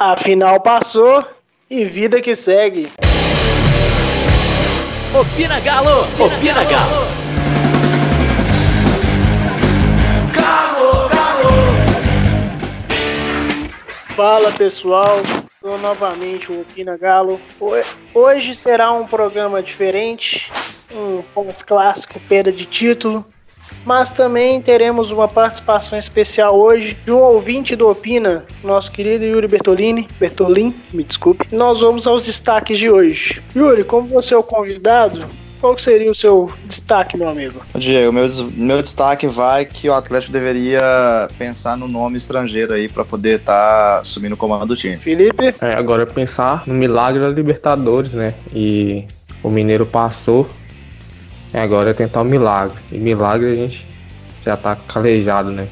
A final passou e vida que segue. Opina Galo! Opina Galo! Galo, Galo! Fala pessoal, sou novamente o Opina Galo. Hoje será um programa diferente, um pós-clássico, perda de título mas também teremos uma participação especial hoje de um ouvinte do Opina, nosso querido Yuri Bertolini, Bertolin, me desculpe. Nós vamos aos destaques de hoje. Yuri, como você é o convidado, qual seria o seu destaque, meu amigo? Diego, meu, meu destaque vai que o Atlético deveria pensar no nome estrangeiro aí para poder estar tá assumindo o comando do time. Felipe? É, agora é pensar no milagre da Libertadores, né? E o Mineiro passou agora é tentar o um milagre. E milagre a gente já tá calejado, né?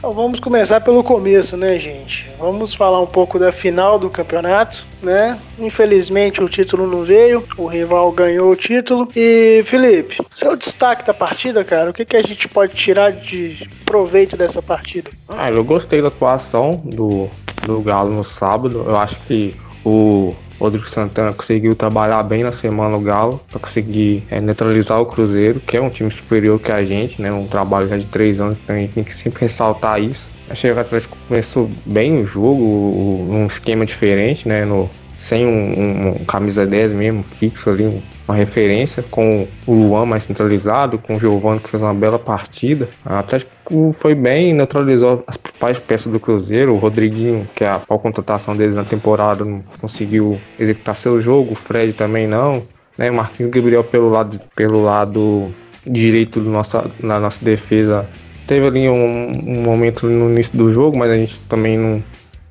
Então vamos começar pelo começo, né, gente? Vamos falar um pouco da final do campeonato, né? Infelizmente o título não veio, o rival ganhou o título. E Felipe, seu destaque da partida, cara, o que, que a gente pode tirar de proveito dessa partida? Ah, eu gostei da atuação do, do Galo no sábado. Eu acho que o Rodrigo Santana conseguiu trabalhar bem na semana o Galo para conseguir é, neutralizar o Cruzeiro, que é um time superior que a gente, né? Um trabalho já de três anos, então a gente tem que sempre ressaltar isso. Achei que o Atlético começou bem o jogo, num esquema diferente, né? No, sem um, um, camisa 10 mesmo, fixo ali, uma referência, com o Luan mais centralizado, com o Giovanni que fez uma bela partida. A Atlético foi bem, neutralizou as principais peças do Cruzeiro. O Rodriguinho, que é a qual contratação deles na temporada, não conseguiu executar seu jogo, o Fred também não. Né? O Marquinhos Gabriel pelo lado, pelo lado direito do nossa, na nossa defesa teve ali um, um momento no início do jogo, mas a gente também não,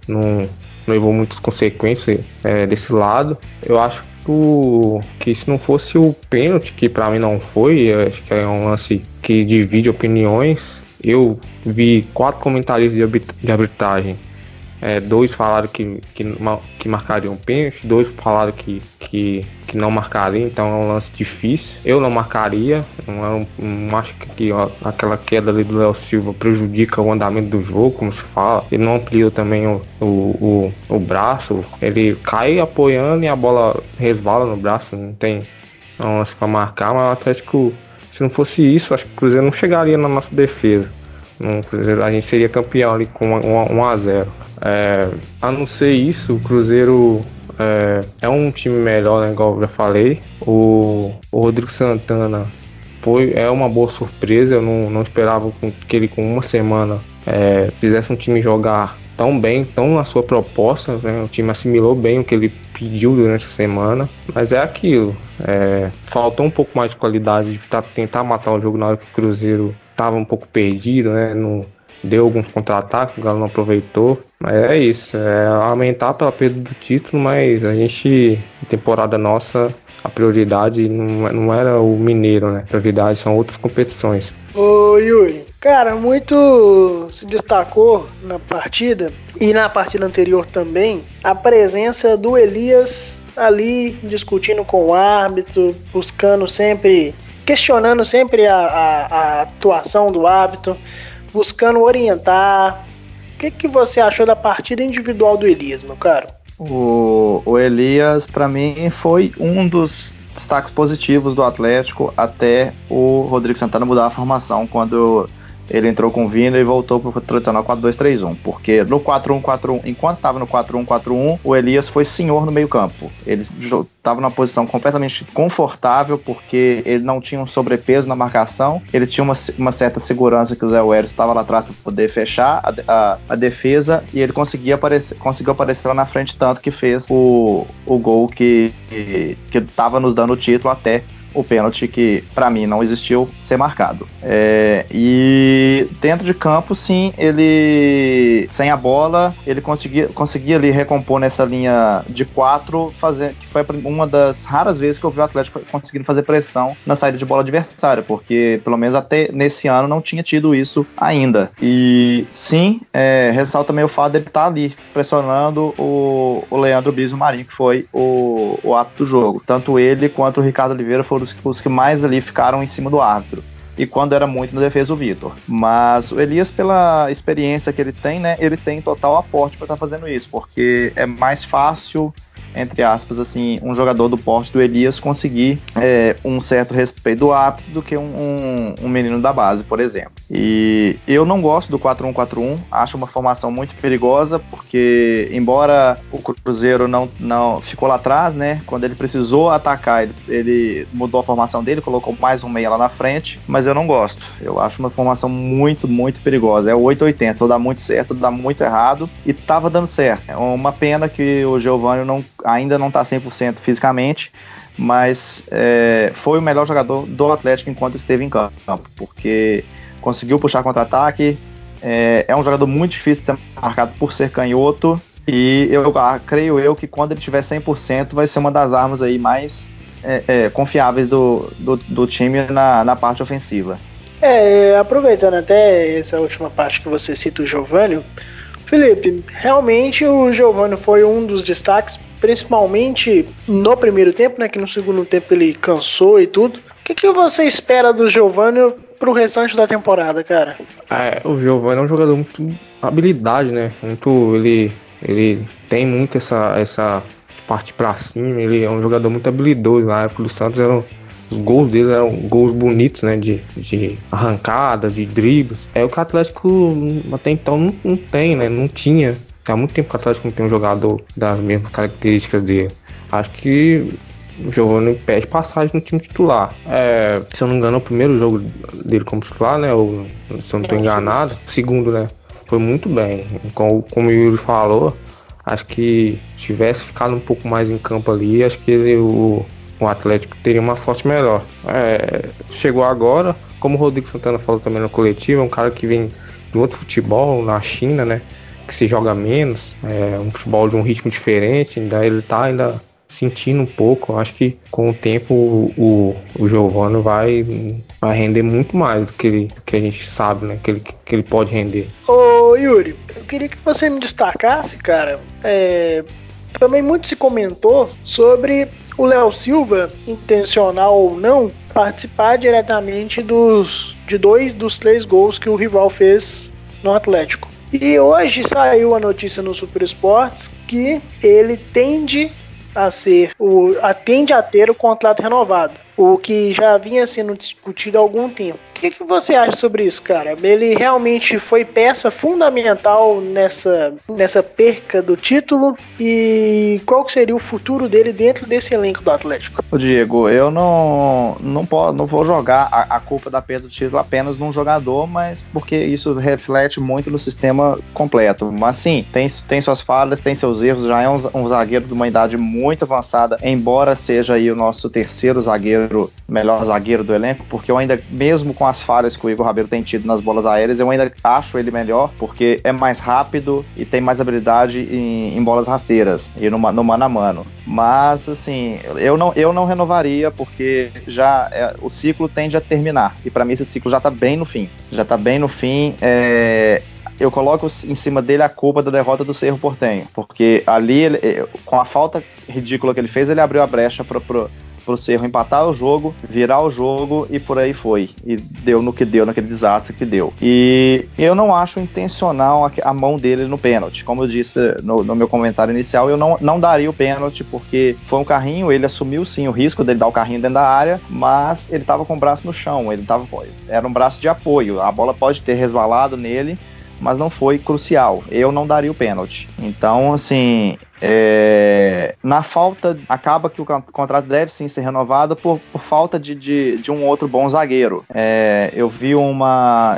não levou muitas consequências é, desse lado. Eu acho que, se não fosse o pênalti, que para mim não foi, acho que é um lance que divide opiniões. Eu vi quatro comentários de arbitragem é, dois falaram que, que, que marcariam pênalti, dois falaram que, que, que não marcariam, então é um lance difícil. Eu não marcaria, não, não acho que ó, aquela queda ali do Léo Silva prejudica o andamento do jogo, como se fala. Ele não ampliou também o, o, o, o braço, ele cai apoiando e a bola resvala no braço, não tem um lance para marcar, mas o Atlético, se não fosse isso, acho que o Cruzeiro não chegaria na nossa defesa. A gente seria campeão ali com 1 a 0 é, a não ser isso, o Cruzeiro é, é, um time melhor, né, igual eu já falei. O, o Rodrigo Santana foi, é uma boa surpresa. Eu não, não esperava que ele, com uma semana, é, fizesse um time jogar tão bem, tão na sua proposta. Né? O time assimilou bem o que ele pediu durante a semana. Mas é aquilo. É, faltou um pouco mais de qualidade de tentar matar o jogo na hora que o Cruzeiro estava um pouco perdido, né? No, deu alguns contra-ataques, o Galo não aproveitou. Mas é isso, é aumentar pela perda do título, mas a gente, temporada nossa, a prioridade não, não era o Mineiro, né? A prioridade são outras competições. Ô Yuri, cara, muito se destacou na partida e na partida anterior também a presença do Elias ali discutindo com o árbitro, buscando sempre, questionando sempre a, a, a atuação do árbitro buscando orientar. O que, que você achou da partida individual do Elias, meu caro? O, o Elias, para mim, foi um dos destaques positivos do Atlético até o Rodrigo Santana mudar a formação quando ele entrou com o Vina e voltou para o tradicional 4-2-3-1. Porque no 4-1-4-1, enquanto estava no 4-1-4-1, o Elias foi senhor no meio-campo. Ele estava numa posição completamente confortável, porque ele não tinha um sobrepeso na marcação, ele tinha uma, uma certa segurança que o Zé Welles estava lá atrás para poder fechar a, a, a, defesa e ele conseguia aparecer, conseguiu aparecer lá na frente, tanto que fez o, o gol que estava nos dando o título até o pênalti que para mim não existiu ser marcado. É, e dentro de campo, sim, ele sem a bola, ele conseguia, conseguia ali recompor nessa linha de quatro, fazer, que foi uma das raras vezes que eu vi o Atlético conseguindo fazer pressão na saída de bola adversária, porque pelo menos até nesse ano não tinha tido isso ainda. E sim, é, ressalta também o fato dele estar tá ali pressionando o, o Leandro Biso Marinho, que foi o, o do jogo. Tanto ele quanto o Ricardo Oliveira foram os, os que mais ali ficaram em cima do árbitro. e quando era muito na defesa o Vitor. Mas o Elias, pela experiência que ele tem, né, ele tem total aporte para estar tá fazendo isso, porque é mais fácil entre aspas, assim, um jogador do porte do Elias conseguir é, um certo respeito do árbitro do que um, um, um, menino da base, por exemplo. E eu não gosto do 4-1-4-1, acho uma formação muito perigosa, porque embora o Cruzeiro não, não ficou lá atrás, né, quando ele precisou atacar, ele, ele mudou a formação dele, colocou mais um meia lá na frente, mas eu não gosto. Eu acho uma formação muito, muito perigosa. É o 8-80, ou dá muito certo, ou dá muito errado, e tava dando certo. É uma pena que o Giovanni não ainda não está 100% fisicamente, mas é, foi o melhor jogador do Atlético enquanto esteve em campo, porque conseguiu puxar contra-ataque, é, é, um jogador muito difícil de ser marcado por ser canhoto, e eu ah, creio eu que quando ele tiver 100% vai ser uma das armas aí mais é, é, confiáveis do, do, do, time na, na parte ofensiva. É, aproveitando até essa última parte que você cita o Giovanni, Felipe, realmente o Giovanni foi um dos destaques principalmente no primeiro tempo, né? Que no segundo tempo ele cansou e tudo. O que, que você espera do Giovanni pro restante da temporada, cara? É, o Giovanni é um jogador muito habilidade, né? Muito ele ele tem muito essa essa parte para cima, ele é um jogador muito habilidoso. Na época do Santos eram os gols dele eram gols bonitos, né? De, de arrancadas, de dribles. É o que o Atlético até então não, não tem, né? Não tinha Há muito tempo que o Atlético não tem um jogador das mesmas características dele. Acho que o Giovanni pede passagem no time titular. É, se eu não me engano, é o primeiro jogo dele como titular, né? Ou, se eu não estou enganado. segundo, né? Foi muito bem. Como, como o Yuri falou, acho que se tivesse ficado um pouco mais em campo ali, acho que ele, o, o Atlético teria uma sorte melhor. É, chegou agora, como o Rodrigo Santana falou também no coletivo, é um cara que vem do outro futebol na China, né? Que se joga menos, é um futebol de um ritmo diferente, ainda ele tá ainda sentindo um pouco. Acho que com o tempo o, o Giovanni vai, vai render muito mais do que, ele, do que a gente sabe, né? Que ele, que ele pode render. Ô Yuri, eu queria que você me destacasse, cara. É, também muito se comentou sobre o Léo Silva, intencional ou não, participar diretamente dos de dois dos três gols que o rival fez no Atlético. E hoje saiu a notícia no Super Esportes que ele tende a ser o atende a ter o contrato renovado, o que já vinha sendo discutido há algum tempo. O que, que você acha sobre isso, cara? Ele realmente foi peça fundamental nessa, nessa perca do título e qual que seria o futuro dele dentro desse elenco do Atlético? Ô Diego, eu não não, posso, não vou jogar a, a culpa da perda do título apenas num jogador, mas porque isso reflete muito no sistema completo. Mas sim, tem, tem suas falhas, tem seus erros, já é um, um zagueiro de uma idade muito avançada, embora seja aí o nosso terceiro zagueiro, melhor zagueiro do elenco, porque eu ainda, mesmo com as falhas que o Igor Rabelo tem tido nas bolas aéreas, eu ainda acho ele melhor, porque é mais rápido e tem mais habilidade em, em bolas rasteiras e no, no mano a mano. Mas, assim, eu não, eu não renovaria, porque já é, o ciclo tende a terminar. E para mim esse ciclo já tá bem no fim. Já tá bem no fim. É, eu coloco em cima dele a culpa da derrota do Cerro Portenho, porque ali, ele, com a falta ridícula que ele fez, ele abriu a brecha para pro, Cerro empatar o jogo, virar o jogo e por aí foi. E deu no que deu, naquele desastre que deu. E eu não acho intencional a, a mão dele no pênalti. Como eu disse no, no, meu comentário inicial, eu não, não daria o pênalti porque foi um carrinho, ele assumiu sim o risco dele dar o carrinho dentro da área, mas ele tava com o braço no chão, ele tava, era um braço de apoio. A bola pode ter resvalado nele, mas não foi crucial. Eu não daria o pênalti. Então, assim, é, na falta, acaba que o contrato deve sim ser renovado por, por falta de, de, de, um outro bom zagueiro. É, eu vi uma,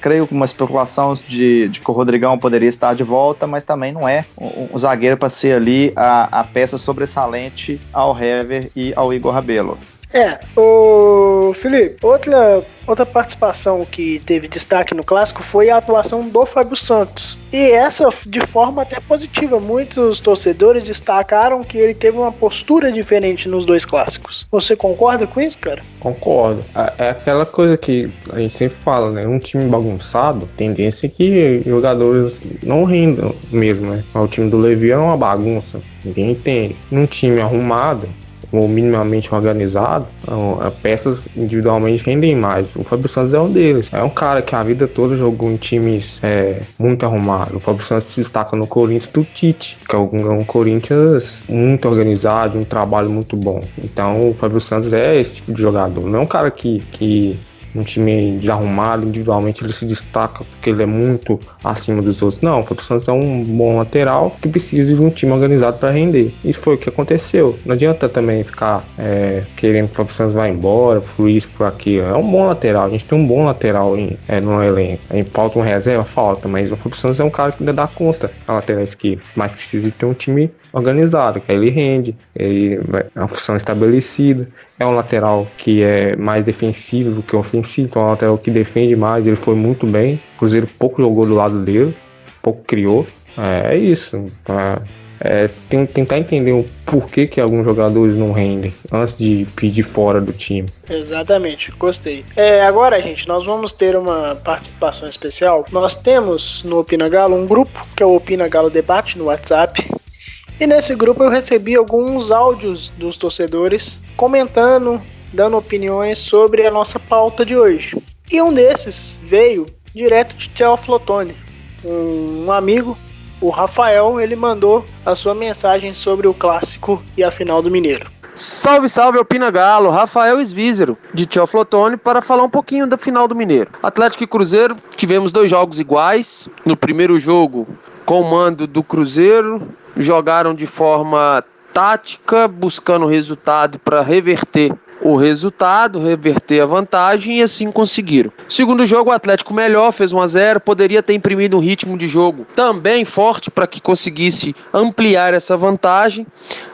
creio que uma especulação de, de, que o Rodrigão poderia estar de volta, mas também não é um, um zagueiro para ser ali a, a peça sobressalente ao Hever e ao Igor Rabelo. É, o Felipe, outra, outra participação que teve destaque no clássico foi a atuação do Fábio Santos. E essa de forma até positiva. Muitos torcedores destacaram que ele teve uma postura diferente nos dois clássicos. Você concorda com isso, cara? Concordo. É, é aquela coisa que a gente sempre fala, né? Um time bagunçado, tendência é que jogadores não rendam mesmo, né? O time do Levi é uma bagunça. Ninguém entende. Num time arrumado, ou minimamente organizado, então, peças individualmente rendem mais. O Fábio Santos é um deles. É um cara que a vida toda jogou em times é, muito arrumados. O Fábio Santos se destaca no Corinthians do Tite, que é um, é um Corinthians muito organizado, um trabalho muito bom. Então o Fábio Santos é esse tipo de jogador. Não é um cara que, que um time desarrumado, individualmente ele se destaca porque ele é muito acima dos outros. Não, o Santos é um bom lateral que precisa de um time organizado para render. Isso foi o que aconteceu. Não adianta também ficar é, querendo que o Santos vá embora, por isso, por aquilo. É um bom lateral, a gente tem um bom lateral em, é, no elenco. Falta uma reserva? Falta, mas o Fábio Santos é um cara que ainda dá conta na lateral esquerda. Mas precisa de ter um time organizado, que aí ele rende, ele é uma função estabelecida. É um lateral que é mais defensivo que ofensivo, então é um lateral que defende mais, ele foi muito bem. O Cruzeiro pouco jogou do lado dele, pouco criou. É, é isso. É, é, tem, tentar entender o porquê que alguns jogadores não rendem antes de pedir fora do time. Exatamente, gostei. É, agora, gente, nós vamos ter uma participação especial. Nós temos no Opina Galo um grupo que é o Opina Galo Debate no WhatsApp. E nesse grupo eu recebi alguns áudios dos torcedores comentando, dando opiniões sobre a nossa pauta de hoje. E um desses veio direto de Teoflotone, um amigo, o Rafael, ele mandou a sua mensagem sobre o clássico e a final do Mineiro. Salve, salve, Opina Galo, Rafael Esvízero, de Teoflotone, para falar um pouquinho da final do Mineiro. Atlético e Cruzeiro, tivemos dois jogos iguais. No primeiro jogo, com o mando do Cruzeiro, jogaram de forma tática, buscando resultado para reverter o resultado, reverter a vantagem e assim conseguiram. Segundo jogo, o Atlético melhor, fez 1 a 0, poderia ter imprimido um ritmo de jogo também forte para que conseguisse ampliar essa vantagem.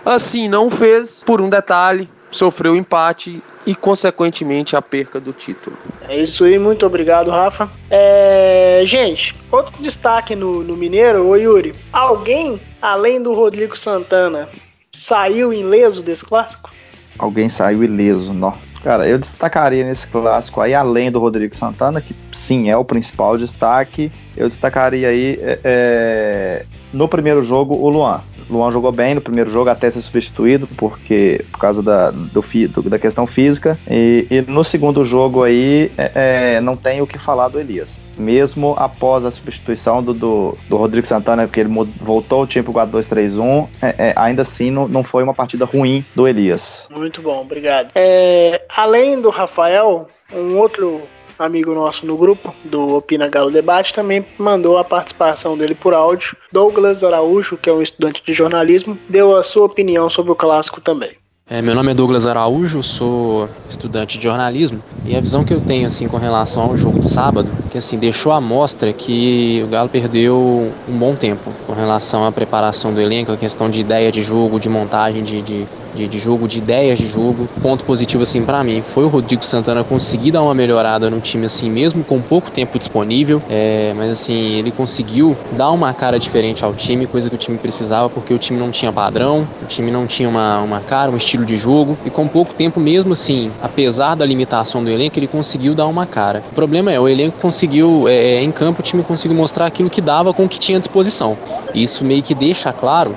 Assim não fez, por um detalhe, sofreu empate e, consequentemente, a perca do título. É isso aí, muito obrigado, Rafa. É... Gente, outro destaque no, no Mineiro, ô Yuri, alguém, além do Rodrigo Santana, saiu ileso desse clássico? Alguém saiu ileso, não. Cara, eu destacaria nesse clássico aí, além do Rodrigo Santana, que sim é o principal destaque, eu destacaria aí é, é no primeiro jogo o Luan. Luan jogou bem no primeiro jogo até ser substituído, porque por causa da, do, do da questão física. E, e, no segundo jogo aí é, é, não tem o que falar do Elias. Mesmo após a substituição do, do, do Rodrigo Santana, porque ele voltou o time pro 4-2-3-1, é, é, ainda assim não, não foi uma partida ruim do Elias. Muito bom, obrigado. É, além do Rafael, um outro amigo nosso no grupo do Opina Galo Debate, também mandou a participação dele por áudio. Douglas Araújo, que é um estudante de jornalismo, deu a sua opinião sobre o clássico também. É, meu nome é Douglas Araújo, sou estudante de jornalismo e a visão que eu tenho assim com relação ao jogo de sábado, que assim deixou a mostra que o Galo perdeu um bom tempo com relação à preparação do elenco, a questão de ideia de jogo, de montagem de, de de, de jogo, de ideias de jogo. Ponto positivo assim para mim foi o Rodrigo Santana conseguir dar uma melhorada no time assim mesmo com pouco tempo disponível, é, mas assim ele conseguiu dar uma cara diferente ao time, coisa que o time precisava porque o time não tinha padrão, o time não tinha uma, uma cara, um estilo de jogo e com pouco tempo mesmo assim, apesar da limitação do elenco, ele conseguiu dar uma cara. O problema é o elenco conseguiu é, em campo o time conseguiu mostrar aquilo que dava com o que tinha à disposição. Isso meio que deixa claro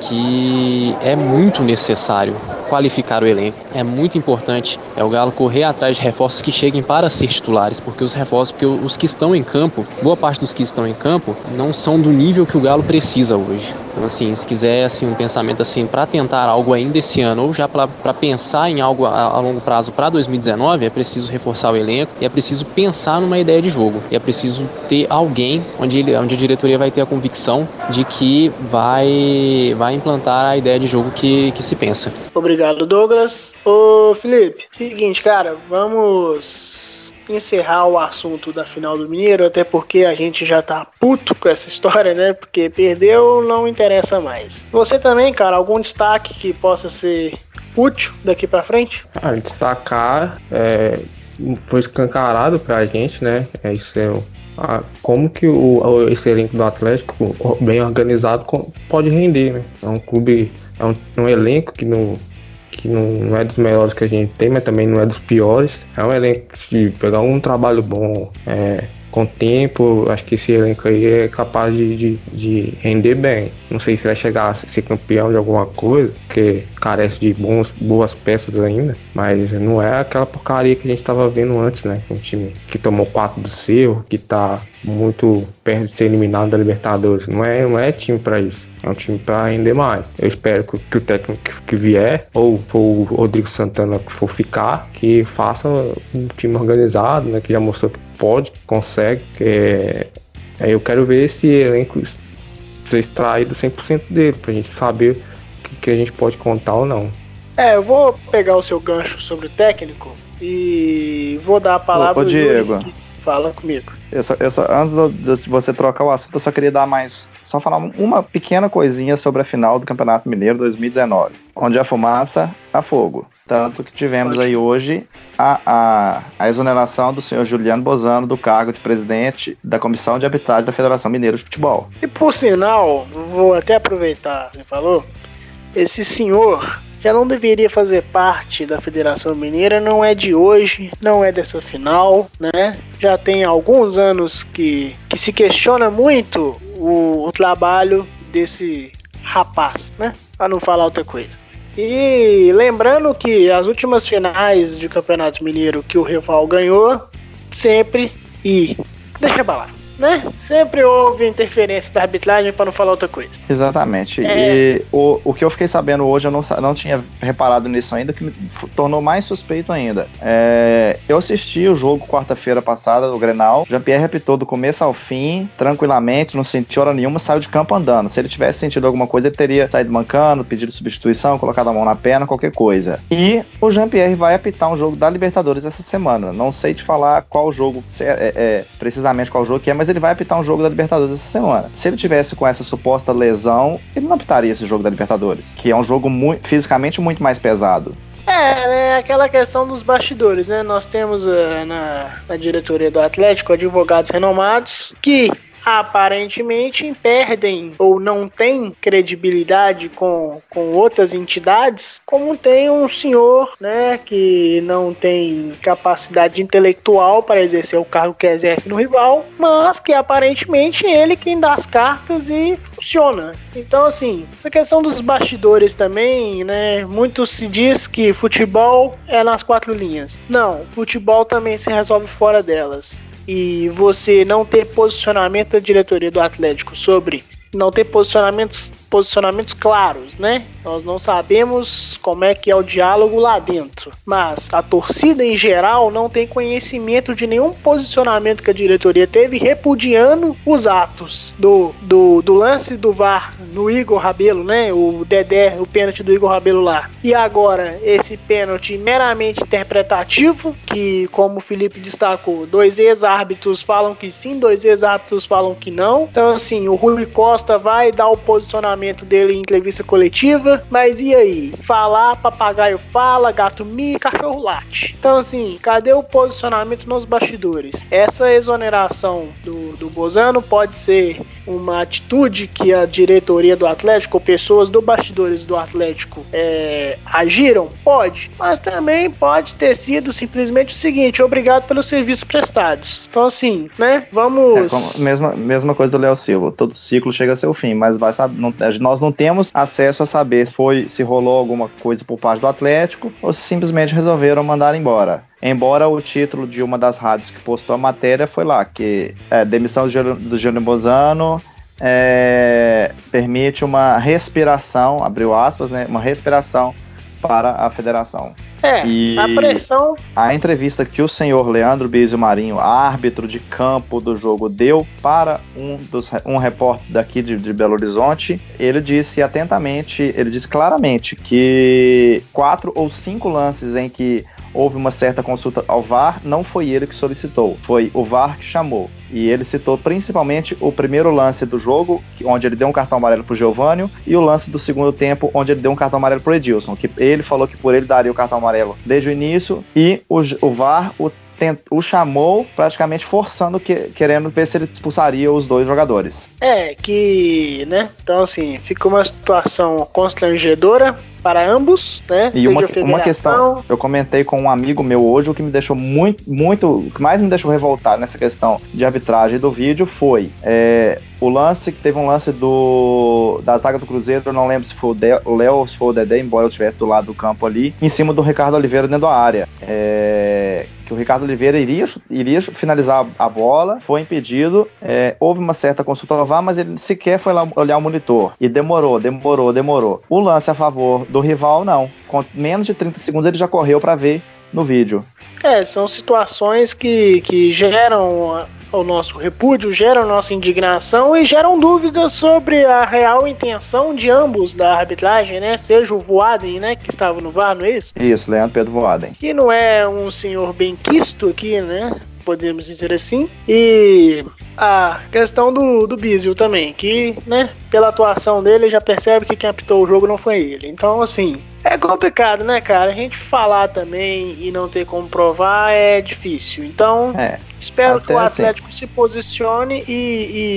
que é muito necessário qualificar o elenco. É muito importante é o Galo correr atrás de reforços que cheguem para ser titulares, porque os reforços, porque os que estão em campo, boa parte dos que estão em campo, não são do nível que o Galo precisa hoje. Então, assim, se quiser assim um pensamento assim para tentar algo ainda esse ano ou já para pensar em algo a, a longo prazo para 2019, é preciso reforçar o elenco e é preciso pensar numa ideia de jogo. E é preciso ter alguém onde, ele, onde a diretoria vai ter a convicção de que vai, vai implantar a ideia de jogo que, que se pensa. Obrigado, Douglas. Ô, Felipe, seguinte, cara, vamos encerrar o assunto da final do Mineiro, até porque a gente já tá puto com essa história, né? Porque perdeu, não interessa mais. Você também, cara, algum destaque que possa ser útil daqui para frente? Ah, destacar é, foi escancarado pra gente, né? É isso é ah, como que o, esse elenco do Atlético, bem organizado, pode render, né? É um clube, é um, um elenco que no que não, é dos melhores que a gente tem, mas também não é dos piores. É um elenco que se pegar um trabalho bom, é, com o tempo, acho que esse elenco aí é capaz de, de, de, render bem. Não sei se vai chegar a ser campeão de alguma coisa, porque carece de bons, boas peças ainda, mas não é aquela porcaria que a gente estava vendo antes, né? Um time que tomou 4 do Cerro, que está muito perto de ser eliminado da Libertadores. Não é, não é time para isso. É um time para render mais. Eu espero que, que o técnico que, que, vier, ou for o Rodrigo Santana que for ficar, que faça um time organizado, né? Que já mostrou que pode, que consegue. Que é, eu quero ver esse elenco ser extraído 100% dele, pra gente saber o que, que a gente pode contar ou não. É, eu vou pegar o seu gancho sobre o técnico e vou dar a palavra ao Diego. Fala comigo. Eu só, eu só, antes de você trocar o assunto, eu só queria dar mais. Só falar uma pequena coisinha sobre a final do Campeonato Mineiro 2019, onde a fumaça a fogo. Tanto que tivemos aí hoje a, a, a exoneração do senhor Juliano Bozano do cargo de presidente da Comissão de Habitat da Federação Mineira de Futebol. E por sinal, vou até aproveitar, você falou, esse senhor já não deveria fazer parte da Federação Mineira, não é de hoje, não é dessa final, né? Já tem alguns anos que, que se questiona muito o, o trabalho desse rapaz, né? Para não falar outra coisa. E lembrando que as últimas finais de Campeonato Mineiro que o rival ganhou, sempre e deixa balar né? Sempre houve interferência da arbitragem para não falar outra coisa. Exatamente. É... E o, o que eu fiquei sabendo hoje, eu não, não tinha reparado nisso ainda, que me tornou mais suspeito ainda. É, eu assisti o jogo quarta-feira passada do Grenal. Jean-Pierre apitou do começo ao fim, tranquilamente, não sentiu hora nenhuma, saiu de campo andando. Se ele tivesse sentido alguma coisa, ele teria saído mancando, pedido substituição, colocado a mão na perna, qualquer coisa. E o Jean-Pierre vai apitar um jogo da Libertadores essa semana. Não sei te falar qual jogo, é, é, precisamente qual jogo que é, mas ele vai apitar um jogo da Libertadores essa semana. Se ele tivesse com essa suposta lesão, ele não apitaria esse jogo da Libertadores, que é um jogo fisicamente muito mais pesado. É, né, aquela questão dos bastidores, né? Nós temos uh, na, na diretoria do Atlético advogados renomados que aparentemente perdem ou não têm credibilidade com, com outras entidades, como tem um senhor, né, que não tem capacidade intelectual para exercer o cargo que exerce no rival, mas que aparentemente ele quem dá as cartas e funciona. Então, assim, essa questão dos bastidores também, né? Muito se diz que futebol é nas quatro linhas. Não, futebol também se resolve fora delas e você não ter posicionamento da diretoria do Atlético sobre não ter posicionamentos, posicionamentos claros, né? Nós não sabemos como é que é o diálogo lá dentro, mas a torcida em geral não tem conhecimento de nenhum posicionamento que a diretoria teve repudiando os atos do, do, do lance do VAR no Igor Rabelo, né? O Dedé, o pênalti do Igor Rabelo lá. E agora esse pênalti meramente interpretativo, que como o Felipe destacou, dois ex-árbitros falam que sim, dois ex-árbitros falam que não. Então assim, o Rui Costa Costa vai dar o posicionamento dele em entrevista coletiva, mas e aí? Falar, papagaio fala, gato mi, cachorro late. Então, assim, cadê o posicionamento nos bastidores? Essa exoneração do, do Bozano pode ser uma atitude que a diretoria do Atlético, ou pessoas do bastidores do Atlético é, agiram? Pode, mas também pode ter sido simplesmente o seguinte: obrigado pelos serviços prestados. Então, assim, né? Vamos. É mesma, mesma coisa do Léo Silva, todo ciclo chega a seu fim, mas vai saber, não, nós não temos acesso a saber se, foi, se rolou alguma coisa por parte do Atlético ou se simplesmente resolveram mandar embora. Embora o título de uma das rádios que postou a matéria foi lá, que é, demissão do Júnior Bozano é, permite uma respiração, abriu aspas, né, uma respiração para a federação. É, e a pressão. A entrevista que o senhor Leandro Bizio Marinho, árbitro de campo do jogo, deu para um, dos, um repórter daqui de, de Belo Horizonte, ele disse atentamente, ele disse claramente que quatro ou cinco lances em que houve uma certa consulta ao VAR, não foi ele que solicitou, foi o VAR que chamou. E ele citou principalmente o primeiro lance do jogo, onde ele deu um cartão amarelo pro Giovanni, e o lance do segundo tempo, onde ele deu um cartão amarelo pro Edilson, que ele falou que por ele daria o cartão amarelo desde o início, e o, o VAR o o chamou praticamente forçando, que, querendo ver se ele expulsaria os dois jogadores. É, que, né? Então, assim, ficou uma situação constrangedora para ambos, né? E uma, uma questão, eu comentei com um amigo meu hoje, o que me deixou muito, muito, o que mais me deixou revoltado nessa questão de arbitragem do vídeo foi é, o lance, que teve um lance do da zaga do Cruzeiro, eu não lembro se foi o Léo ou se foi o Dedé, embora eu estivesse do lado do campo ali, em cima do Ricardo Oliveira dentro da área. É, que o Ricardo Oliveira iria, iria finalizar a bola, foi impedido, é, houve uma certa consulta ao VAR, mas ele sequer foi lá olhar o monitor. E demorou, demorou, demorou. O lance a favor do rival, não. Com menos de 30 segundos ele já correu para ver no vídeo. É, são situações que, que geram o nosso repúdio, geram nossa indignação e geram dúvidas sobre a real intenção de ambos da arbitragem, né? Seja o Voaden, né, que estava no VAR, não é isso? Isso, Leandro Pedro Voaden. Que não é um senhor bem quisto aqui, né? Podemos dizer assim. E a questão do, do Bizil também, que, né, pela atuação dele, já percebe que quem apitou o jogo não foi ele. Então, assim, é complicado, né, cara? A gente falar também e não ter como provar é difícil. Então, é, espero que o assim. Atlético assim. se posicione e,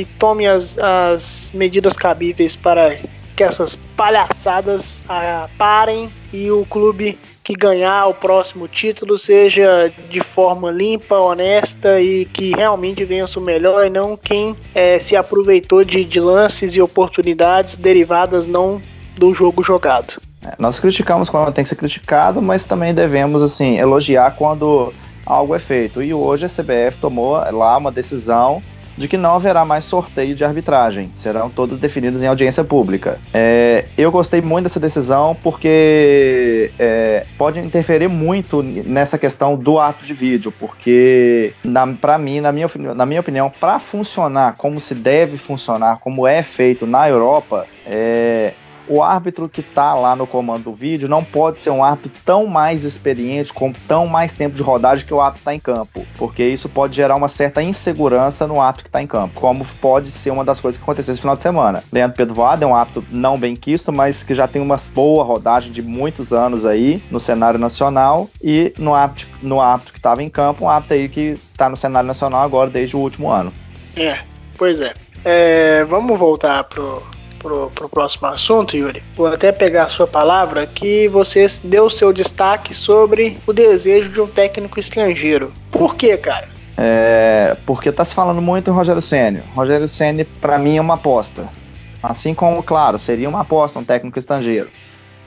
e tome as, as medidas cabíveis para que essas palhaçadas ah, parem e o clube que ganhar o próximo título seja de forma limpa, honesta e que realmente vença o melhor e não quem é, se aproveitou de, de lances e oportunidades derivadas não do jogo jogado. É, nós criticamos quando tem que ser criticado, mas também devemos assim elogiar quando algo é feito. E hoje a CBF tomou lá uma decisão de que não haverá mais sorteio de arbitragem, serão todos definidos em audiência pública. É, eu gostei muito dessa decisão porque é, pode interferir muito nessa questão do ato de vídeo, porque para mim, na minha, na minha opinião, para funcionar como se deve funcionar, como é feito na Europa, é, o árbitro que está lá no comando do vídeo não pode ser um árbitro tão mais experiente, com tão mais tempo de rodagem que o árbitro está em campo, porque isso pode gerar uma certa insegurança no árbitro que está em campo, como pode ser uma das coisas que aconteceu esse final de semana. Leandro Pedro Voada é um árbitro não bem quisto, mas que já tem uma boa rodagem de muitos anos aí no cenário nacional e no árbitro, no árbitro que estava em campo, um árbitro aí que está no cenário nacional agora desde o último ano. É, pois é. é vamos voltar pro pro, pro próximo assunto, Yuri, vou até pegar a sua palavra que você deu seu destaque sobre o desejo de um técnico estrangeiro. Por quê, cara? É, porque tá se falando muito em Rogério Ceni. Rogério Ceni para mim é uma aposta. Assim como, claro, seria uma aposta um técnico estrangeiro.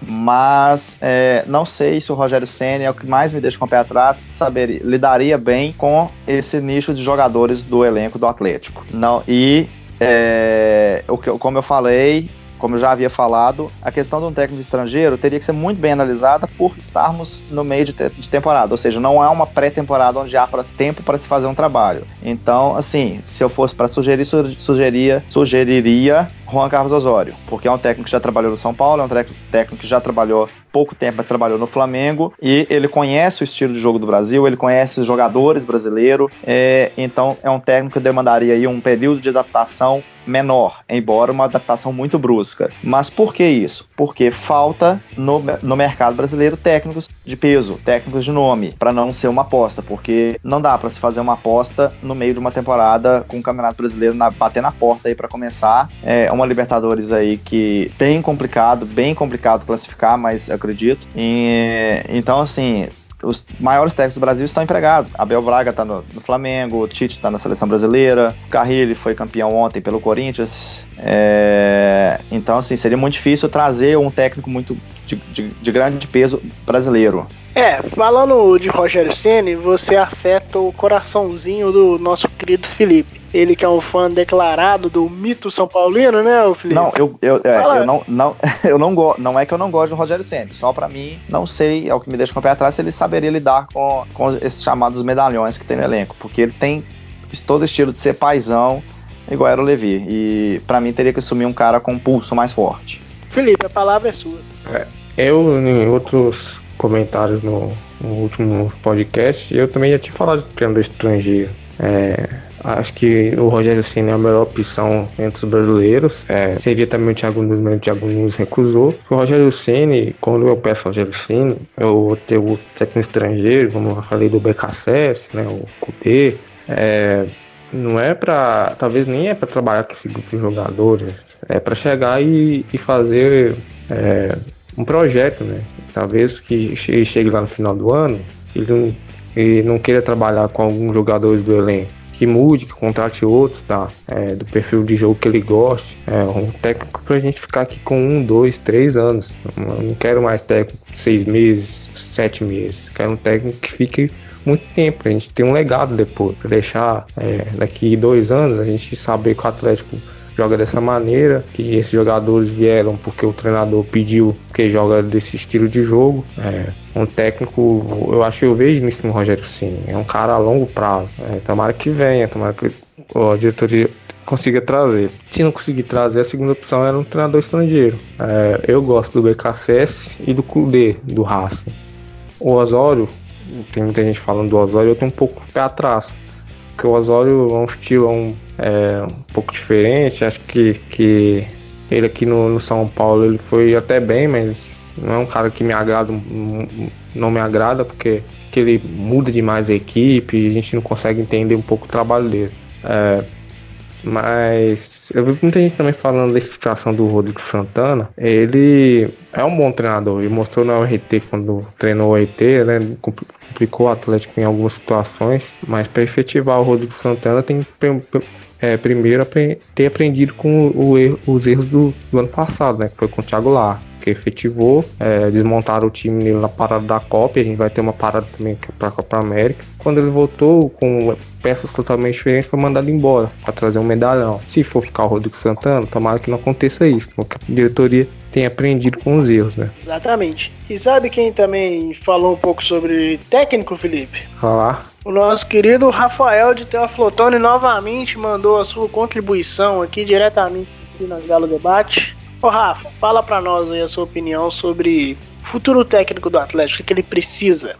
Mas é, não sei se o Rogério Ceni é o que mais me deixa com o pé atrás, saber lidaria bem com esse nicho de jogadores do elenco do Atlético. Não e é, o que, como eu falei, como eu já havia falado, a questão de um técnico estrangeiro teria que ser muito bem analisada por estarmos no meio de, te de temporada, ou seja, não é uma pré-temporada onde há pra, tempo para se fazer um trabalho. Então, assim, se eu fosse para sugerir, sugeria, sugeriria Juan Carlos Osório, porque é um técnico que já trabalhou no São Paulo, é um técnico que já trabalhou pouco tempo, mas trabalhou no Flamengo e ele conhece o estilo de jogo do Brasil, ele conhece os jogadores brasileiros, é, então é um técnico que demandaria aí um período de adaptação menor, embora uma adaptação muito brusca. Mas por que isso? Porque falta no, no mercado brasileiro técnicos de peso, técnicos de nome, para não ser uma aposta, porque não dá para se fazer uma aposta no meio de uma temporada com o Campeonato Brasileiro na, bater na porta aí para começar. É uma Libertadores aí que bem complicado, bem complicado classificar, mas acredito. E, então, assim, os maiores técnicos do Brasil estão empregados. Abel Braga está no, no, Flamengo, o Tite está na seleção brasileira, o Carrilho foi campeão ontem pelo Corinthians. É, então, assim, seria muito difícil trazer um técnico muito de, de, de grande peso brasileiro. É, falando de Rogério Ceni, você afeta o coraçãozinho do nosso querido Felipe. Ele que é um fã declarado do mito São Paulino, né, o Felipe? Não, eu, eu, é, eu não, não, eu não gosto. Não é que eu não gosto do Rogério Ceni. Só para mim, não sei, é o que me deixa com o pé atrás, se ele saberia lidar com, com esses chamados medalhões que tem no elenco. Porque ele tem todo estilo de ser paizão, igual era o Levi. E para mim teria que assumir um cara com um pulso mais forte. Felipe, a palavra é sua. É, eu, em outros comentários no, no último podcast, eu também já tinha falado de treinador estrangeiro. É, Acho que o Rogério Ceni é a melhor opção entre os brasileiros. É, seria também o Thiago Nunes, mas o Thiago Nunes recusou. O Rogério Ceni, quando eu peço o Rogério Ceni, eu vou ter o técnico estrangeiro, como eu falei do BKSS, né, o Cudê. É, não é para, talvez nem é para trabalhar com esse grupo de jogadores, é para chegar e, e fazer é, um projeto, né? Talvez que chegue lá no final do ano, ele não, ele não queira trabalhar com alguns jogadores do elenco que mude, que contrate outros, tá? É, do perfil de jogo que ele goste. É um técnico pra gente ficar aqui com um, dois, três anos. Eu não quero mais técnico seis meses, sete meses. Quero um técnico que fique muito tempo, a gente tem um legado depois, pra deixar é, daqui dois anos a gente saber que o Atlético joga dessa maneira, que esses jogadores vieram porque o treinador pediu que joga desse estilo de jogo. É, um técnico, eu acho que eu vejo nisso no Rogério Ceni, é um cara a longo prazo. É, tomara que venha, tomara que a diretoria consiga trazer. Se não conseguir trazer, a segunda opção era um treinador estrangeiro. É, eu gosto do BKSS e do Kudê, do Racing. O Osório, tem muita gente falando do Osório, eu tenho um pouco pé atrás. Porque o Osório é um estilo, é um é, um pouco diferente. Acho que, que ele aqui no, no, São Paulo ele foi até bem, mas não é um cara que me agrada, não me agrada porque que ele muda demais a equipe e a gente não consegue entender um pouco o trabalho dele. É, mas eu vi muita gente também falando da situação do Rodrigo Santana. Ele é um bom treinador. Ele mostrou no RT quando treinou o RT, né? Complicou o Atlético em algumas situações. Mas para efetivar o Rodrigo Santana tem é, primeiro ter aprendido com o erro, os erros do, do, ano passado, né? Que foi com o Thiago Lar, que efetivou, é, desmontaram o time na parada da Copa, e a gente vai ter uma parada também para a Copa América. Quando ele voltou com peças totalmente diferentes, foi mandado embora para trazer um medalhão. Se for ficar o Rodrigo Santana, tomara que não aconteça isso, porque a diretoria tem aprendido com os erros, né? Exatamente. E sabe quem também falou um pouco sobre técnico, Felipe? Falar. O nosso querido Rafael de Teoflotone novamente mandou a sua contribuição aqui diretamente aqui na Galo Debate. Ô Rafa, fala para nós aí a sua opinião sobre futuro técnico do Atlético, o que ele precisa.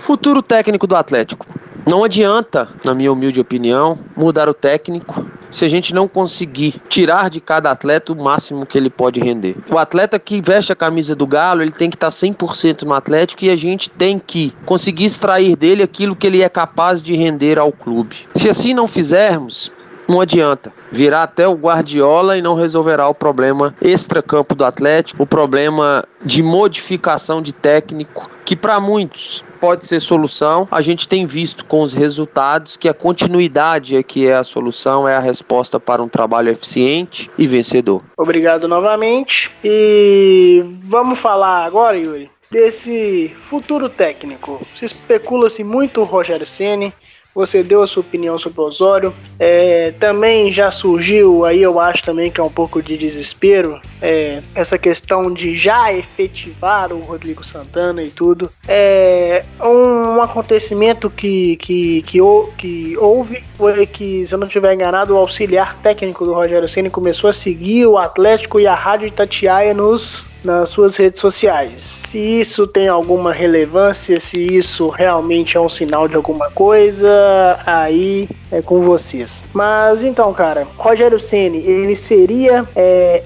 Futuro técnico do Atlético. Não adianta, na minha humilde opinião, mudar o técnico se a gente não conseguir tirar de cada atleta o máximo que ele pode render. O atleta que veste a camisa do Galo, ele tem que estar 100% no Atlético e a gente tem que conseguir extrair dele aquilo que ele é capaz de render ao clube. Se assim não fizermos, não adianta. Virá até o Guardiola e não resolverá o problema extra-campo do Atlético, o problema de modificação de técnico, que para muitos pode ser solução. A gente tem visto com os resultados que a continuidade é que é a solução, é a resposta para um trabalho eficiente e vencedor. Obrigado novamente. E vamos falar agora, Yuri, desse futuro técnico. Se especula-se muito o Rogério Ceni você deu a sua opinião sobre o Osório. É, também já surgiu, aí eu acho também que é um pouco de desespero, é, essa questão de já efetivar o Rodrigo Santana e tudo. É um, um acontecimento que, que, que, que, houve foi que, se eu não estiver enganado, o auxiliar técnico do Rogério Ceni começou a seguir o Atlético e a Rádio Itatiaia nos nas suas redes sociais. Se isso tem alguma relevância, se isso realmente é um sinal de alguma coisa, aí é com vocês. Mas então, cara, Rogério Ceni, ele seria, é,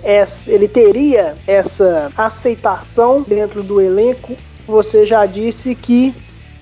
ele teria essa aceitação dentro do elenco. Você já disse que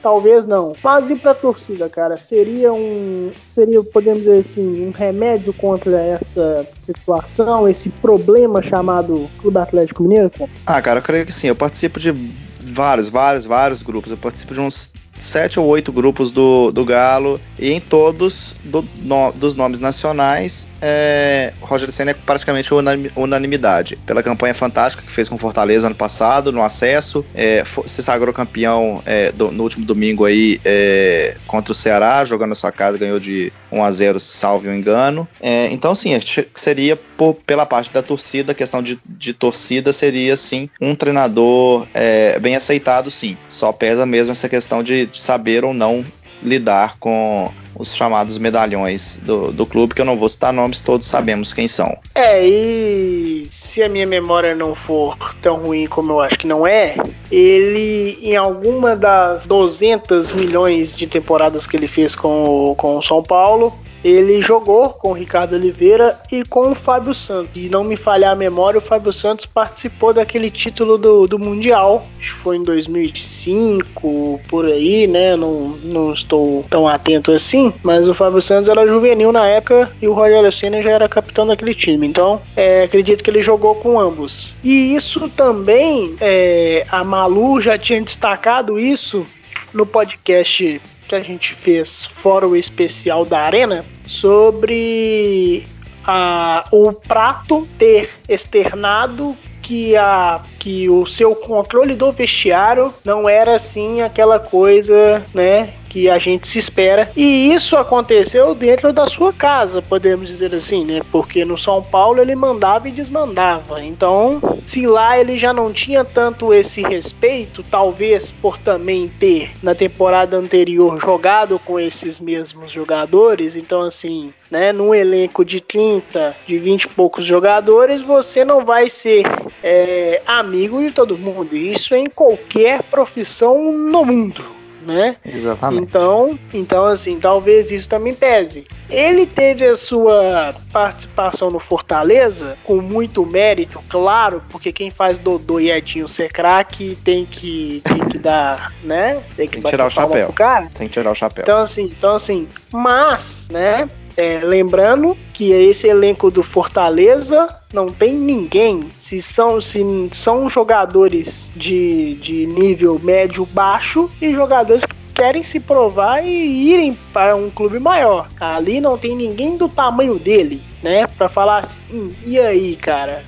talvez não. Mas e pra torcida, cara? Seria um. Seria, podemos dizer assim, um remédio contra essa situação, esse problema chamado Clube Atlético Mineiro? Cara? Ah, cara, eu creio que sim. Eu participo de vários, vários, vários grupos. Eu participo de uns sete ou oito grupos do, do Galo e em todos do, no, dos nomes nacionais é, Roger Senna é praticamente unanimidade. Pela campanha fantástica que fez com Fortaleza ano passado, no acesso, é, se sagrou campeão é, do, no último domingo aí é, contra o Ceará, jogando na sua casa, ganhou de 1 a 0 salve o engano. É, então, sim, seria por, pela parte da torcida, a questão de, de torcida seria, sim, um treinador é, bem aceitado, sim. Só pesa mesmo essa questão de, de saber ou não lidar com os chamados medalhões do, do clube, que eu não vou citar nomes, todos sabemos quem são. É, e se a minha memória não for tão ruim como eu acho que não é, ele, em alguma das 200 milhões de temporadas que ele fez com, com o São Paulo, ele jogou com o Ricardo Oliveira e com o Fábio Santos. E não me falhar a memória, o Fábio Santos participou daquele título do, do Mundial, acho que foi em 2005, por aí, né? Não, não estou tão atento assim, mas o Fábio Santos era juvenil na época e o Rogério Senna já era capitão daquele time. Então, é, acredito que ele jogou com ambos. E isso também, é, a Malu já tinha destacado isso no podcast que a gente fez fora o especial da Arena sobre a, o prato ter externado que, a, que o seu controle do vestiário não era assim aquela coisa, né? Que a gente se espera. E isso aconteceu dentro da sua casa, podemos dizer assim, né? Porque no São Paulo ele mandava e desmandava. Então, se lá ele já não tinha tanto esse respeito, talvez por também ter na temporada anterior jogado com esses mesmos jogadores, então assim, né, num elenco de 30, de 20 e poucos jogadores, você não vai ser é, amigo de todo mundo. Isso em qualquer profissão no mundo né? Exatamente. Então, então assim, talvez isso também pese. Ele teve a sua participação no Fortaleza com muito mérito, claro, porque quem faz Dodô e Edinho ser craque tem que, tem que dar, né? Tem que, tem que tirar o chapéu. Cara. Tem que tirar o chapéu. Então assim, então assim, mas, né? É, lembrando que esse elenco do Fortaleza não tem ninguém. Se são, se são jogadores de, de nível médio-baixo e jogadores que querem se provar e irem para um clube maior. Ali não tem ninguém do tamanho dele, né? Para falar assim, e aí, cara?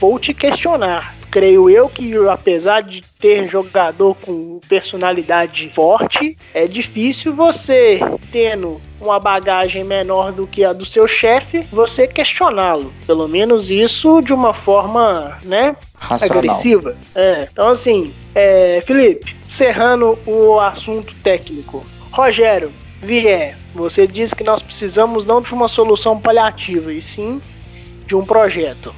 Vou te questionar creio eu que apesar de ter jogador com personalidade forte, é difícil você tendo uma bagagem menor do que a do seu chefe, você questioná-lo. Pelo menos isso de uma forma, né, Racional. agressiva. É. Então assim, é, Felipe, cerrando o assunto técnico. Rogério, Vier, você disse que nós precisamos não de uma solução paliativa, e sim de um projeto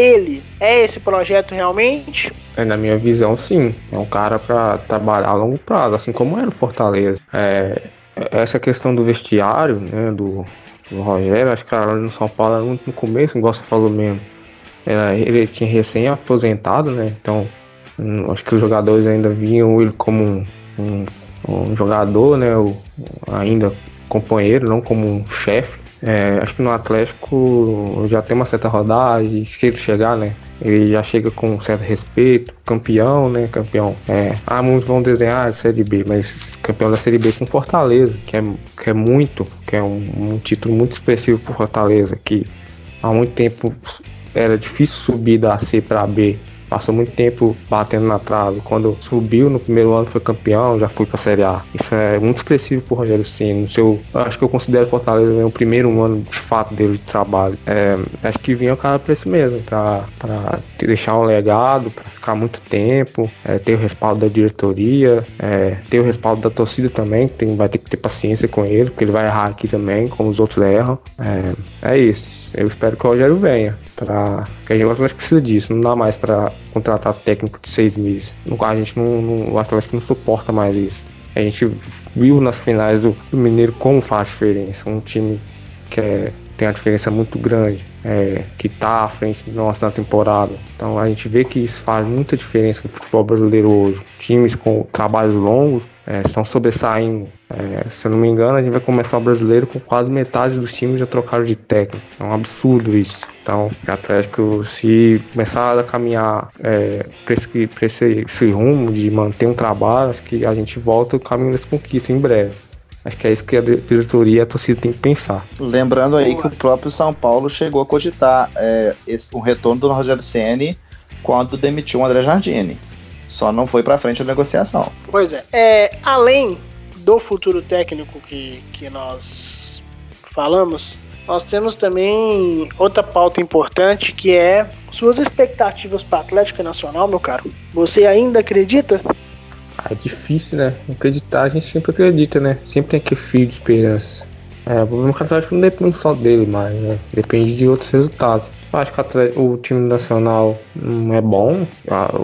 ele é esse projeto realmente? É, na minha visão, sim. É um cara para trabalhar a longo prazo, assim como era o Fortaleza. É, essa questão do vestiário, né, do, do Rogério, acho que era no São Paulo muito no começo, igual você falou mesmo. Era, ele tinha recém-aposentado, né? Então, hum, acho que os jogadores ainda viam ele como um, um, um jogador, né? O, ainda companheiro, não como um chefe. É, acho que no Atlético já tem uma certa rodagem, se ele chegar, né? Ele já chega com um certo respeito, campeão, né? Campeão. É, ah, muitos vão desenhar de Série B, mas campeão da Série B com Fortaleza, que é, que é muito, que é um, um título muito expressivo por Fortaleza, que há muito tempo era difícil subir da C para B passou muito tempo batendo na trave. Quando subiu no primeiro ano foi campeão, já foi para a Série A. Isso é muito expressivo pro Rogério Ceni. Seu, acho que eu considero Fortaleza né, o primeiro ano de fato dele de trabalho. É, acho que vinha o cara para isso mesmo, para deixar um legado, para ficar muito tempo, é, ter o respaldo da diretoria, é, ter o respaldo da torcida também, que tem, vai ter que ter paciência com ele, porque ele vai errar aqui também, como os outros erram. É, é isso. Eu espero que o Rogério venha. Pra... Porque a gente precisa disso, não dá mais para contratar técnico de seis meses. A gente não, não, o Atlético não suporta mais isso. A gente viu nas finais do, do Mineiro como faz diferença. Um time que é, tem uma diferença muito grande, é, que está à frente de nós na temporada. Então a gente vê que isso faz muita diferença no futebol brasileiro hoje. Times com trabalhos longos é, estão sobressaindo. É, se eu não me engano, a gente vai começar o brasileiro com quase metade dos times já trocaram de técnico. É um absurdo isso. Então, o Atlético, se começar a caminhar é, para esse, esse, esse, rumo de manter um trabalho, acho que a gente volta o caminho das conquistas em breve. Acho que é isso que a diretoria e a torcida tem que pensar. Lembrando aí que o próprio São Paulo chegou a cogitar é, esse, um retorno do Rogério Ceni quando demitiu o André Jardine. Só não foi para frente a negociação. Pois é. é. Além do futuro técnico que, que nós falamos, nós temos também outra pauta importante que é suas expectativas para Atlético Nacional, meu caro. Você ainda acredita? É difícil, né? Acreditar, a gente sempre acredita, né? Sempre tem aquele fio de esperança. É, o problema é que o Atlético não depende só dele, mas né? depende de outros resultados. Acho que o time nacional não é bom.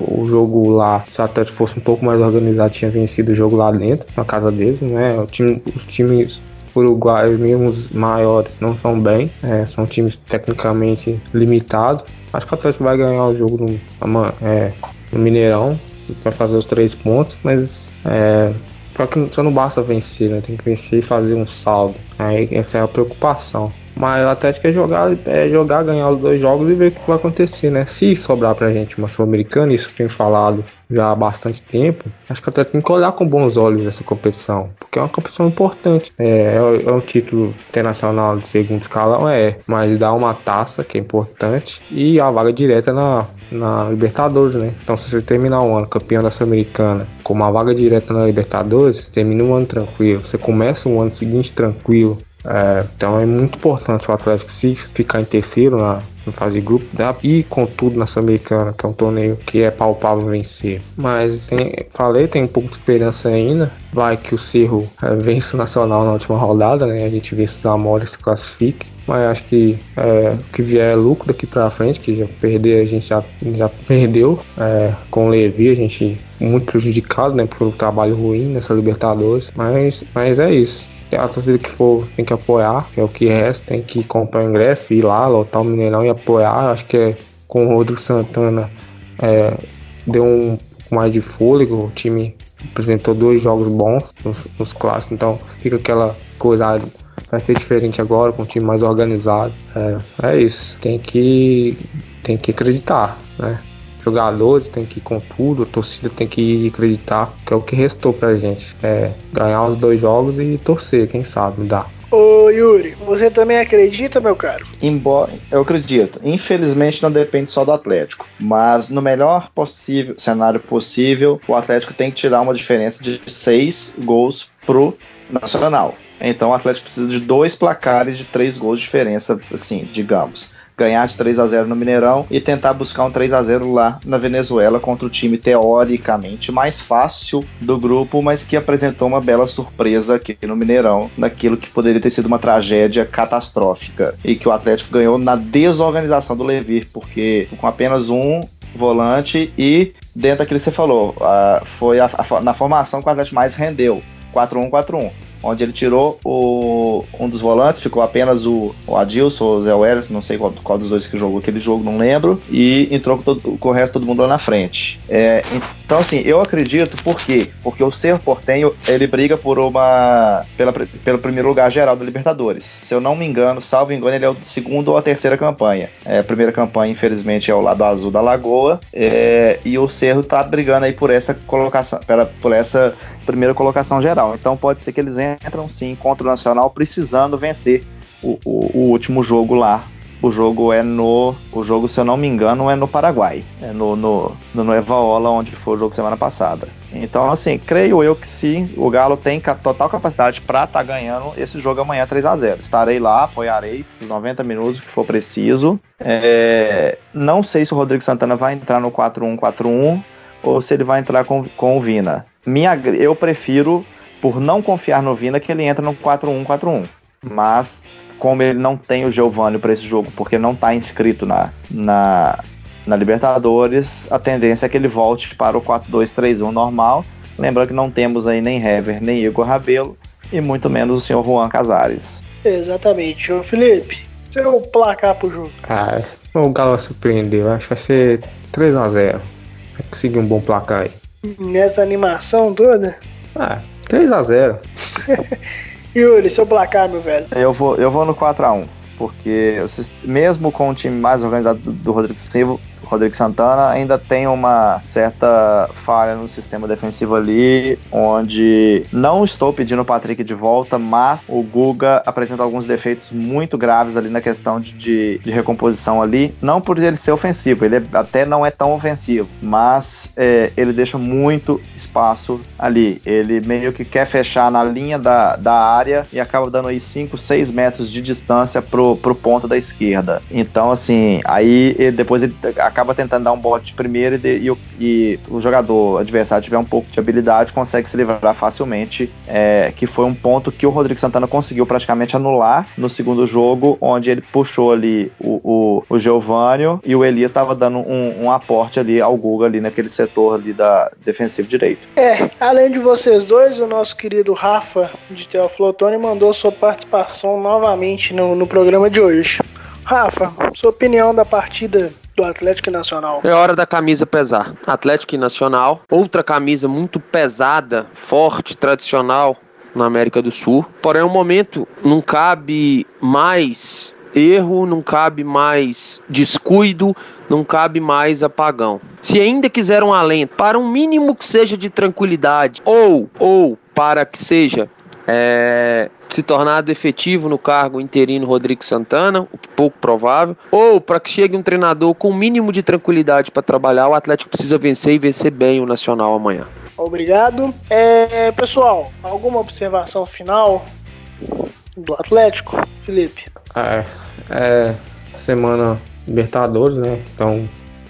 O jogo lá, se o Atlético fosse um pouco mais organizado, tinha vencido o jogo lá dentro, na casa deles, né? O time, os times uruguaios, mesmo os maiores, não estão bem. É, são times tecnicamente limitados. Acho que o Atlético vai ganhar o jogo no, é, no Mineirão, vai fazer os três pontos, mas é, só que só não basta vencer, né? Tem que vencer e fazer um saldo. Aí essa é a preocupação. Mas o Atlético é jogar, é jogar, ganhar os dois jogos e ver o que vai acontecer, né? Se sobrar pra gente uma Sul-Americana, isso tem falado já há bastante tempo, acho que o Atlético tem que olhar com bons olhos essa competição, porque é uma competição importante. É, é, um título internacional de segundo escalão, é, mas dá uma taça que é importante e a vaga direta na, na Libertadores, né? Então, se você terminar o ano campeão da Sul-Americana com uma vaga direta na Libertadores, termina o ano tranquilo. Você começa o ano seguinte tranquilo, é, então é muito importante o Atlético se ficar em terceiro na, na fase de grupo dá, e contudo na Sul-Americana, que é um torneio que é palpável vencer. Mas tem, falei, tem um pouco de esperança ainda. Vai que o Cerro é, vence o Nacional na última rodada, né? A gente vê se o Zamora se classifique. Mas acho que é, o que vier é lucro daqui pra frente, que já perder, a gente já, já perdeu. É, com o Levi, a gente muito prejudicado, né? Por um trabalho ruim nessa Libertadores. Mas, mas é isso a torcida que for tem que apoiar, é o que resta, tem que comprar o ingresso, ir lá, lotar o Mineirão e apoiar. Acho que é, com o Rodrigo Santana é, deu um pouco mais de fôlego, o time apresentou dois jogos bons nos, nos clássicos, então fica aquela coisa vai ser diferente agora, com um time mais organizado. É, é isso, tem que, tem que acreditar, né? Jogadores tem que ir com tudo, a torcida tem que acreditar, que é o que restou pra gente. É ganhar os dois jogos e torcer, quem sabe, dá. Ô Yuri, você também acredita, meu caro? Embora, eu acredito. Infelizmente não depende só do Atlético, mas no melhor possível cenário possível, o Atlético tem que tirar uma diferença de seis gols pro Nacional. Então o Atlético precisa de dois placares de três gols de diferença, assim, digamos ganhar de 3 a 0 no Mineirão e tentar buscar um 3 a 0 lá na Venezuela contra o time teoricamente mais fácil do grupo, mas que apresentou uma bela surpresa aqui no Mineirão, naquilo que poderia ter sido uma tragédia catastrófica e que o Atlético ganhou na desorganização do Levir, porque com apenas um volante e dentro daquilo que você falou, uh, foi a, a, na formação que o Atlético mais rendeu, 4-1-4-1 onde ele tirou o, um dos volantes, ficou apenas o, o Adilson, o Zé Welles, não sei qual, qual, dos dois que jogou aquele jogo, não lembro, e entrou com, todo, com o resto todo mundo lá na frente. É, então, assim, eu acredito, por quê? Porque o Cerro Portenho, ele briga por uma, pela, pelo primeiro lugar geral da Libertadores. Se eu não me engano, salvo engano, ele é o segundo ou a terceira campanha. É, a primeira campanha, infelizmente, é o lado azul da Lagoa, é, e o Cerro tá brigando aí por essa colocação, pela, por essa primeira colocação geral. Então pode ser que eles entram sim contra o Nacional precisando vencer o, o, o, último jogo lá. O jogo é no. O jogo, se eu não me engano, é no Paraguai. É no, no, no Nueva onde foi o jogo semana passada. Então, assim, creio eu que sim, o Galo tem total capacidade para estar tá ganhando esse jogo amanhã 3 a 0 Estarei lá, apoiarei os 90 minutos que for preciso. É, não sei se o Rodrigo Santana vai entrar no 4-1-4-1 ou se ele vai entrar com, com o Vina minha, eu prefiro, por não confiar no Vina, que ele entra no 4-1-4-1. Mas, como ele não tem o Giovanni para esse jogo, porque não está inscrito na, na, na Libertadores, a tendência é que ele volte para o 4-2-3-1 normal. Lembrando que não temos aí nem Hever, nem Igor Rabelo, e muito menos o senhor Juan Casares. Exatamente. Ô Felipe, seu placar pro jogo. Ah, o Galo surpreendeu. Acho que vai ser 3x0. Vai conseguir um bom placar aí nessa animação toda? Ah, 3x0. Yuri, seu placar, meu velho. Eu vou, eu vou no 4x1. Porque mesmo com o time mais organizado do, do Rodrigo Silva, Rodrigo Santana ainda tem uma certa falha no sistema defensivo ali, onde não estou pedindo o Patrick de volta, mas o Guga apresenta alguns defeitos muito graves ali na questão de, de, de recomposição ali. Não por ele ser ofensivo, ele até não é tão ofensivo, mas é, ele deixa muito espaço ali. Ele meio que quer fechar na linha da, da área e acaba dando aí 5, 6 metros de distância pro, pro ponto da esquerda. Então, assim, aí depois ele acaba tentando dar um bote de primeiro e, de, e, o, e, o, jogador adversário tiver um pouco de habilidade, consegue se livrar facilmente. É, que foi um ponto que o Rodrigo Santana conseguiu praticamente anular no segundo jogo, onde ele puxou ali o, o, o e o Elias estava dando um, um, aporte ali ao Guga ali naquele setor ali da defensivo direito. É, além de vocês dois, o nosso querido Rafa de Teoflotone mandou sua participação novamente no, no programa de hoje. Rafa, sua opinião da partida do Atlético Nacional. É hora da camisa pesar. Atlético Nacional, outra camisa muito pesada, forte, tradicional na América do Sul. Porém, um momento não cabe mais erro, não cabe mais descuido, não cabe mais apagão. Se ainda quiser um alento para um mínimo que seja de tranquilidade ou ou para que seja é, se tornar efetivo no cargo interino Rodrigo Santana, o que pouco provável, ou para que chegue um treinador com o mínimo de tranquilidade para trabalhar, o Atlético precisa vencer e vencer bem o Nacional amanhã. Obrigado. É, pessoal, alguma observação final do Atlético, Felipe? É, é semana Libertadores, né? Então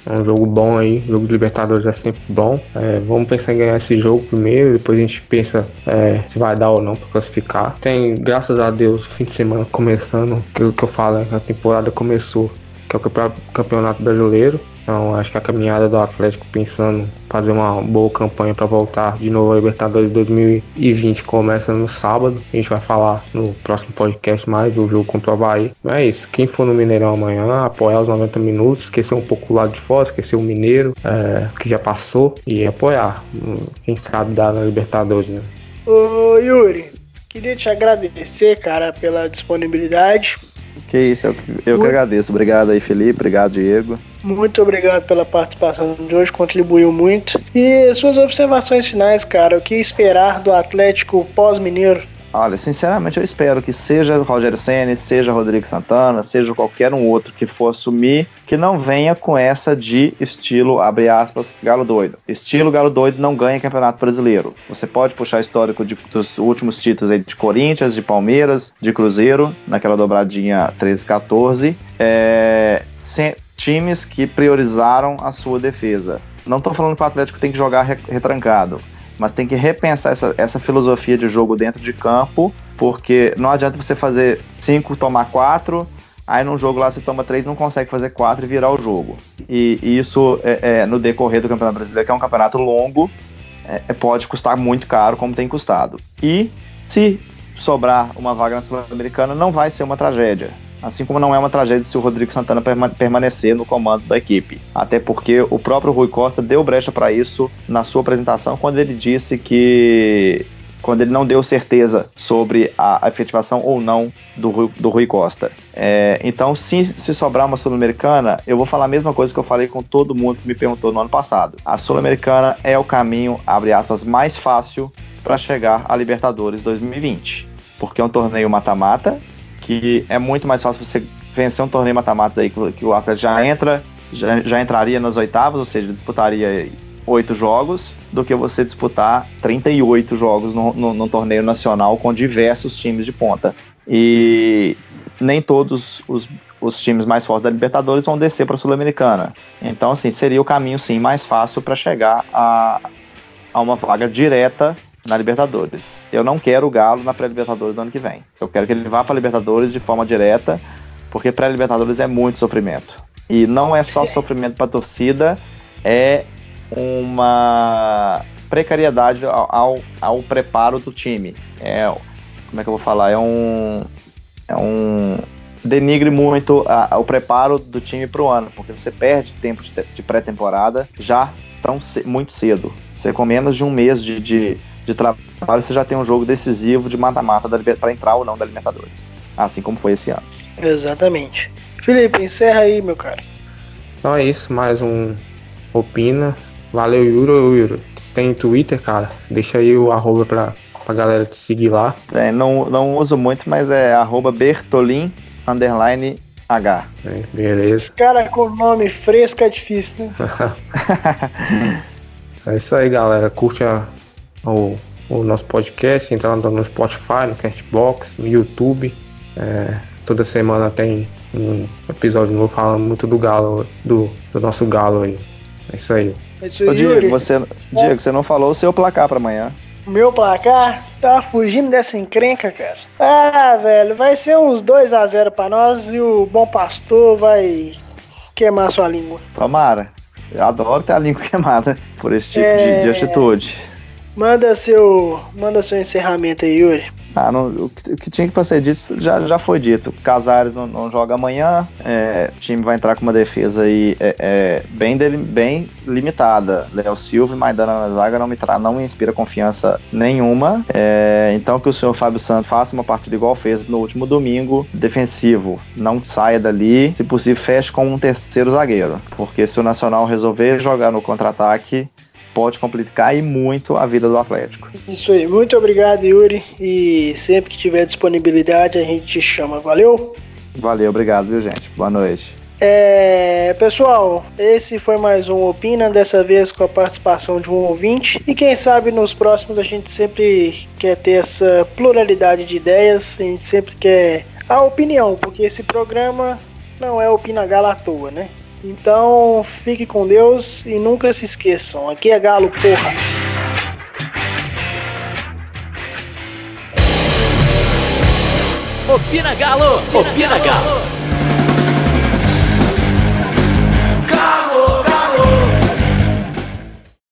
é um jogo bom aí, jogo de Libertadores é sempre bom. É, vamos pensar em ganhar esse jogo primeiro, depois a gente pensa é, se vai dar ou não para classificar. Tem, graças a Deus, fim de semana começando, que, que eu falo, né, a temporada começou, que é o Campeonato Brasileiro. Então acho que a caminhada do Atlético pensando fazer uma boa campanha para voltar de novo a Libertadores 2020 começa no sábado. A gente vai falar no próximo podcast mais do jogo contra o Havaí. Mas é isso. Quem for no Mineirão amanhã, apoiar os 90 minutos, esquecer um pouco o lado de fora, esquecer o Mineiro, é, que já passou, e apoiar. Quem sabe dar na Libertadores, né? Ô Yuri, queria te agradecer, cara, pela disponibilidade. Que isso, eu, eu que agradeço. Obrigado aí, Felipe. Obrigado, Diego. Muito obrigado pela participação de hoje, contribuiu muito. E suas observações finais, cara, o que esperar do Atlético pós-mineiro? Olha, sinceramente eu espero que seja Rogério Senna, seja Rodrigo Santana, seja qualquer um outro que for assumir, que não venha com essa de estilo, abre aspas, galo doido. Estilo galo doido não ganha campeonato brasileiro. Você pode puxar histórico de, dos últimos títulos aí de Corinthians, de Palmeiras, de Cruzeiro, naquela dobradinha 13-14. É, times que priorizaram a sua defesa. Não estou falando que o Atlético tem que jogar retrancado mas tem que repensar essa, essa filosofia de jogo dentro de campo, porque não adianta você fazer 5, tomar 4, aí num jogo lá você toma 3, não consegue fazer 4 e virar o jogo. E, e isso é, é, no decorrer do Campeonato Brasileiro, que é um campeonato longo, é, é, pode custar muito caro, como tem custado. E se sobrar uma vaga na Sul-Americana, não vai ser uma tragédia. Assim como não é uma tragédia se o Rodrigo Santana permanecer no comando da equipe. Até porque o próprio Rui Costa deu brecha para isso na sua apresentação, quando ele disse que. Quando ele não deu certeza sobre a efetivação ou não do Rui, do Rui Costa. É, então, se, se sobrar uma Sul-Americana, eu vou falar a mesma coisa que eu falei com todo mundo que me perguntou no ano passado. A Sul-Americana é o caminho, abre aspas, mais fácil para chegar à Libertadores 2020. Porque é um torneio mata-mata que é muito mais fácil você vencer um torneio mata-matas aí que, o atleta já entra, já, já entraria nas oitavas, ou seja, disputaria oito jogos, do que você disputar 38 jogos no, no, no, torneio nacional com diversos times de ponta. E nem todos os, os times mais fortes da Libertadores vão descer para a Sul-Americana. Então, assim, seria o caminho, sim, mais fácil para chegar a, a uma vaga direta na Libertadores. Eu não quero o Galo na pré-Libertadores do ano que vem. Eu quero que ele vá para Libertadores de forma direta, porque pré-Libertadores é muito sofrimento. E não é só sofrimento para a torcida, é uma precariedade ao, ao, ao, preparo do time. É, como é que eu vou falar? É um. É um. Denigre muito a, a, o preparo do time para o ano, porque você perde tempo de, de pré-temporada já tão muito cedo. Você com menos de um mês de, de de trabalho, você já tem um jogo decisivo de mata-mata para entrar ou não da Libertadores. Assim como foi esse ano. Exatamente. Felipe, encerra aí, meu cara. Então é isso, mais um Opina. Valeu, Yuro. Yuro, você tem Twitter, cara? Deixa aí o arroba pra, pra galera te seguir lá. É, não, não uso muito, mas é arroba Bertolin, underline H. É, beleza. Cara, com nome fresco é difícil, né? é isso aí, galera. Curte a, o, o nosso podcast, lá no Spotify, no Castbox, no YouTube. É, toda semana tem um episódio novo falando muito do Galo, do, do nosso Galo aí. É isso aí. É isso Ô, Diego, você, Diego, você não falou o seu placar pra amanhã. Meu placar tá fugindo dessa encrenca, cara. Ah, velho, vai ser uns 2 a 0 pra nós e o bom pastor vai queimar sua língua. Tomara. Eu adoro ter a língua queimada por esse tipo É. de, de atitude. Manda seu, manda seu encerramento aí, Yuri. Ah, não- o, que, o que tinha que ser dito já, já foi dito. Casares não, não joga amanhã. é, o time vai entrar com uma defesa aí é, é, bem, deli- bem limitada. Léo Silva e Maidana na zaga não me, tra não me inspira confiança nenhuma. É, então que o senhor Fábio Santos faça uma partida igual fez no último domingo, defensivo. Não saia dali. Se possível, feche com um terceiro zagueiro. Porque se o Nacional resolver jogar no contra-ataque, pode complicar e muito a vida do Atlético. Isso aí, muito obrigado, Yuri. E sempre que tiver disponibilidade, a gente te chama. Valeu? Valeu, obrigado, viu, gente? Boa noite. É, pessoal, esse foi mais um Opina, dessa vez com a participação de um ouvinte. E quem sabe nos próximos a gente sempre quer ter essa pluralidade de ideias, a gente sempre quer a opinião, porque esse programa não é Opina Galo à toa, né? Então, fique com Deus e nunca se esqueçam, aqui é Galo, porra! Opina Galo! Opina Galo!